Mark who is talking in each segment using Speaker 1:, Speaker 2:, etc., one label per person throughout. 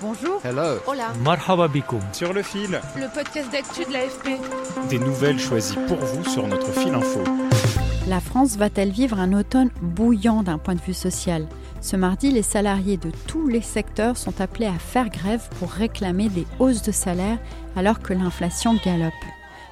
Speaker 1: Bonjour.
Speaker 2: Hello.
Speaker 1: Hola.
Speaker 3: Marhaba bikoum.
Speaker 4: Sur le fil,
Speaker 1: Le podcast d'actu de l'AFP.
Speaker 4: des nouvelles choisies pour vous sur notre fil info.
Speaker 5: La France va-t-elle vivre un automne bouillant d'un point de vue social? Ce mardi, les salariés de tous les secteurs sont appelés à faire grève pour réclamer des hausses de salaire alors que l'inflation galope.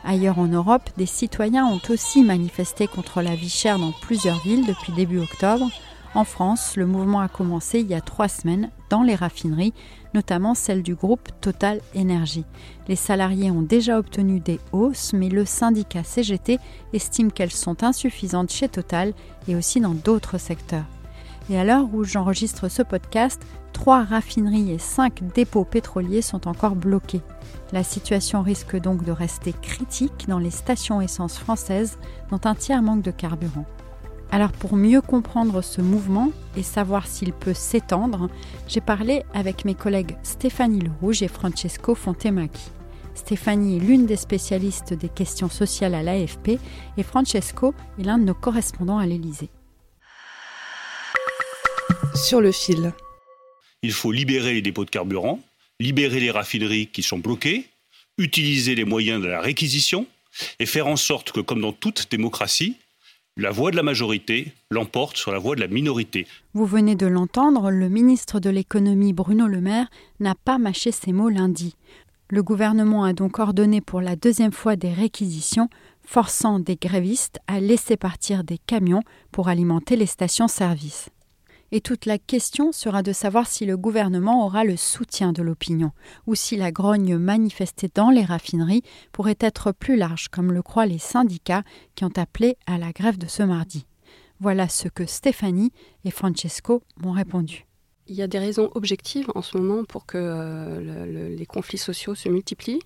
Speaker 5: Ailleurs en Europe, des citoyens ont aussi manifesté contre la vie chère dans plusieurs villes depuis début octobre. En France, le mouvement a commencé il y a trois semaines dans les raffineries, notamment celle du groupe Total Énergie. Les salariés ont déjà obtenu des hausses, mais le syndicat CGT estime qu'elles sont insuffisantes chez Total et aussi dans d'autres secteurs. Et à l'heure où j'enregistre ce podcast, trois raffineries et cinq dépôts pétroliers sont encore bloqués. La situation risque donc de rester critique dans les stations essence françaises dont un tiers manque de carburant. Alors pour mieux comprendre ce mouvement et savoir s'il peut s'étendre, j'ai parlé avec mes collègues Stéphanie Lerouge et Francesco Fontemacchi. Stéphanie est l'une des spécialistes des questions sociales à l'AFP et Francesco est l'un de nos correspondants à l'Élysée.
Speaker 6: Sur le fil.
Speaker 7: Il faut libérer les dépôts de carburant, libérer les raffineries qui sont bloquées, utiliser les moyens de la réquisition et faire en sorte que, comme dans toute démocratie, la voix de la majorité l'emporte sur la voix de la minorité.
Speaker 5: Vous venez de l'entendre, le ministre de l'économie Bruno Le Maire n'a pas mâché ses mots lundi. Le gouvernement a donc ordonné pour la deuxième fois des réquisitions, forçant des grévistes à laisser partir des camions pour alimenter les stations-service. Et toute la question sera de savoir si le gouvernement aura le soutien de l'opinion, ou si la grogne manifestée dans les raffineries pourrait être plus large, comme le croient les syndicats qui ont appelé à la grève de ce mardi. Voilà ce que Stéphanie et Francesco m'ont répondu.
Speaker 6: Il y a des raisons objectives en ce moment pour que euh, le- le- les conflits sociaux se multiplient.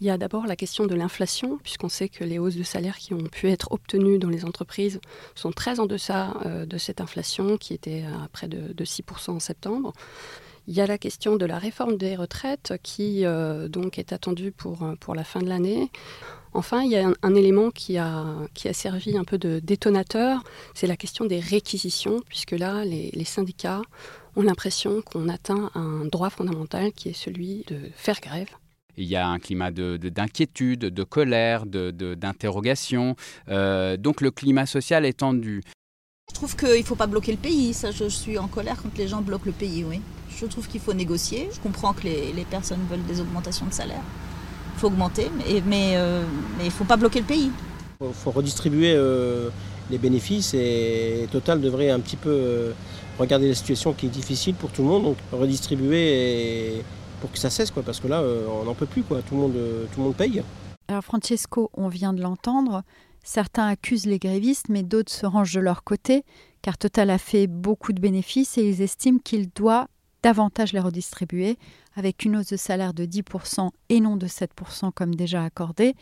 Speaker 6: Il y a d'abord la question de l'inflation, puisqu'on sait que les hausses de salaire qui ont pu être obtenues dans les entreprises sont très en deçà euh, de cette inflation qui était à près de, de 6% en septembre. Il y a la question de la réforme des retraites qui euh, donc est attendue pour, euh, pour la fin de l'année. Enfin, il y a un, élément qui a, servi un peu de détonateur, c'est la question des réquisitions, puisque là, les syndicats ont l'impression qu'on atteint un droit fondamental qui est celui de faire grève.
Speaker 2: Il y a un climat de- de- d'inquiétude, de, colère, de- de- d'interrogation. Euh, donc le climat social est tendu.
Speaker 8: Je trouve qu'il ne faut pas bloquer le pays. Ça, je, je suis en colère quand les gens bloquent le pays, oui. Je trouve qu'il faut négocier. Je comprends que les, les personnes veulent des augmentations de salaire. Il faut augmenter, mais mais, euh, mais il ne faut pas bloquer le pays.
Speaker 9: Il faut redistribuer euh, les bénéfices et Total devrait un petit peu euh, regarder la situation qui est difficile pour tout le monde, donc redistribuer et- pour que ça cesse, quoi, parce que là, euh, on n'en peut plus, quoi. Tout, le monde, euh, tout le monde paye.
Speaker 5: Alors Francesco, on vient de l'entendre, certains accusent les grévistes, mais d'autres se rangent de leur côté, car Total a fait beaucoup de bénéfices et ils estiment qu'il doit davantage les redistribuer, avec une hausse de salaire de 10% et non de 7% comme déjà accordé.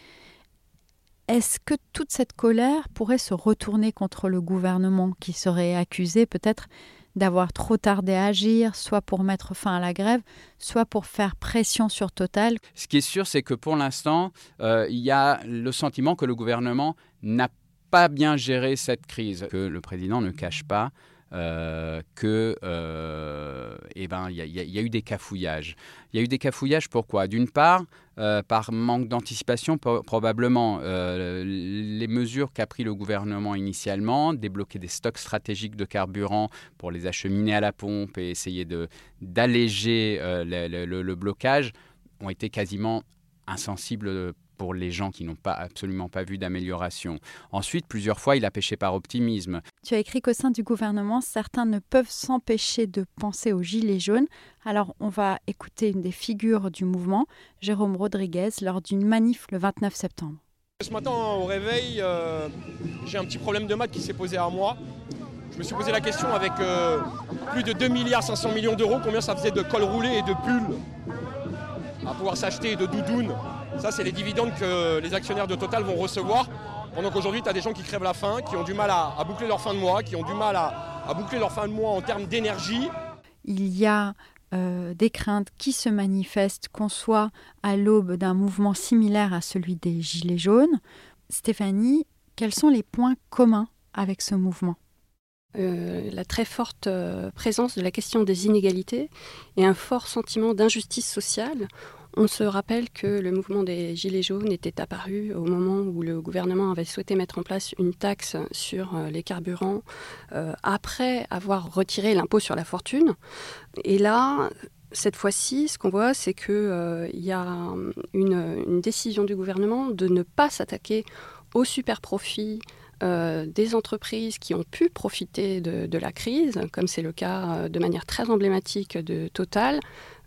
Speaker 5: Est-ce que toute cette colère pourrait se retourner contre le gouvernement qui serait accusé peut-être d'avoir trop tardé à agir, soit pour mettre fin à la grève, soit pour faire pression sur Total
Speaker 2: Ce qui est sûr, c'est que pour l'instant, euh, il y a le sentiment que le gouvernement n'a pas bien géré cette crise, que le président ne cache pas. euh, que euh, eh ben, il y, a- eu des cafouillages. Il y a eu des cafouillages pourquoi? D'une part, euh, par manque d'anticipation, probablement. Euh, les mesures qu'a pris le gouvernement initialement, débloquer des stocks stratégiques de carburant pour les acheminer à la pompe et essayer d'alléger euh, le, le- blocage, ont été quasiment insensibles pour les gens qui n'ont pas absolument pas vu d'amélioration. Ensuite, plusieurs fois, il a pêché par optimisme.
Speaker 5: Tu as écrit qu'au sein du gouvernement, certains ne peuvent s'empêcher de penser aux Gilets jaunes. Alors, on va écouter une des figures du mouvement, Jérôme Rodriguez, lors d'une manif le 29 septembre.
Speaker 10: Ce matin au réveil, euh, j'ai un petit problème de maths qui s'est posé à moi.
Speaker 3: Je me suis posé la question avec euh, plus de 2 milliards 500 millions d'euros, combien ça faisait de cols roulés et de pulls à pouvoir s'acheter et de doudounes. Ça, c'est les dividendes que les actionnaires de Total vont recevoir. Pendant qu'aujourd'hui, tu as des gens qui crèvent la faim, qui ont du mal à, boucler leur fin de mois, qui ont du mal à, boucler leur fin de mois en termes d'énergie.
Speaker 5: Il y a euh, des craintes qui se manifestent, qu'on soit à l'aube d'un mouvement similaire à celui des Gilets jaunes. Stéphanie, quels sont les points communs avec ce mouvement?
Speaker 6: Euh, la très forte euh, présence de la question des inégalités et un fort sentiment d'injustice sociale. On se rappelle que le mouvement des Gilets jaunes était apparu au moment où le gouvernement avait souhaité mettre en place une taxe sur euh, les carburants après avoir retiré l'impôt sur la fortune. Et là, cette fois-ci, ce qu'on voit, c'est qu'il y a une, décision du gouvernement de ne pas s'attaquer aux super profits euh, des entreprises qui ont pu profiter de, la crise, comme c'est le cas euh, de manière très emblématique de Total,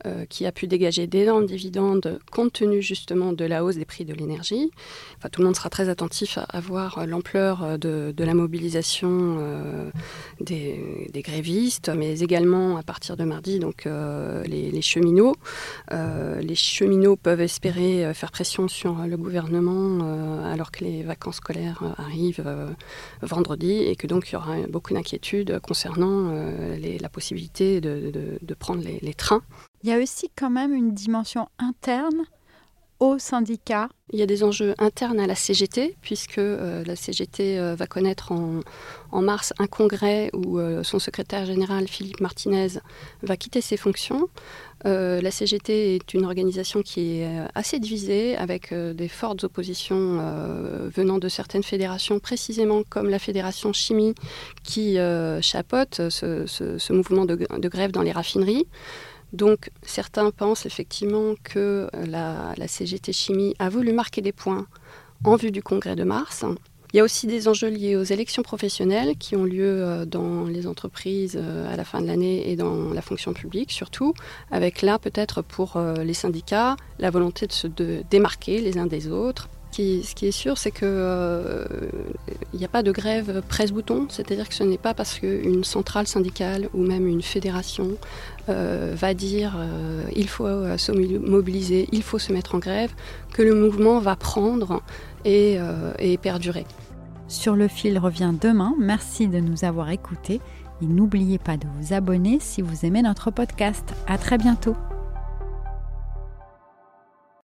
Speaker 6: euh, qui a pu dégager d'énormes dividendes compte tenu justement de la hausse des prix de l'énergie. Tout le monde sera très attentif à, voir l'ampleur de, la mobilisation euh, des, grévistes, mais également à partir de mardi, donc euh, les, cheminots. les cheminots peuvent espérer faire pression sur le gouvernement alors que les vacances scolaires arrivent vendredi et que donc il y aura beaucoup d'inquiétudes concernant la possibilité de, prendre les trains.
Speaker 5: Il y a aussi quand même une dimension interne au syndicat.
Speaker 6: Il y a des enjeux internes à la CGT, puisque euh, la CGT euh, va connaître en, mars un congrès où euh, son secrétaire général, Philippe Martinez, va quitter ses fonctions. la CGT est une organisation qui est assez divisée, avec des fortes oppositions venant de certaines fédérations, précisément comme la fédération chimie qui chapeaute ce, mouvement de grève dans les raffineries. Donc certains pensent effectivement que la, CGT Chimie a voulu marquer des points en vue du congrès de mars. Il y a aussi des enjeux liés aux élections professionnelles qui ont lieu euh, dans les entreprises euh, à la fin de l'année et dans la fonction publique surtout, avec là peut-être pour euh, les syndicats la volonté de se démarquer les uns des autres ce qui est sûr, c'est qu'il euh, n'y a pas de grève presse-bouton, c'est-à-dire que ce n'est pas parce qu'une centrale syndicale ou même une fédération euh, va dire euh, il faut se mobiliser, il faut se mettre en grève, que le mouvement va prendre et, et perdurer.
Speaker 5: Sur le fil revient demain. Merci de nous avoir écoutés et n'oubliez pas de vous abonner si vous aimez notre podcast. À très bientôt.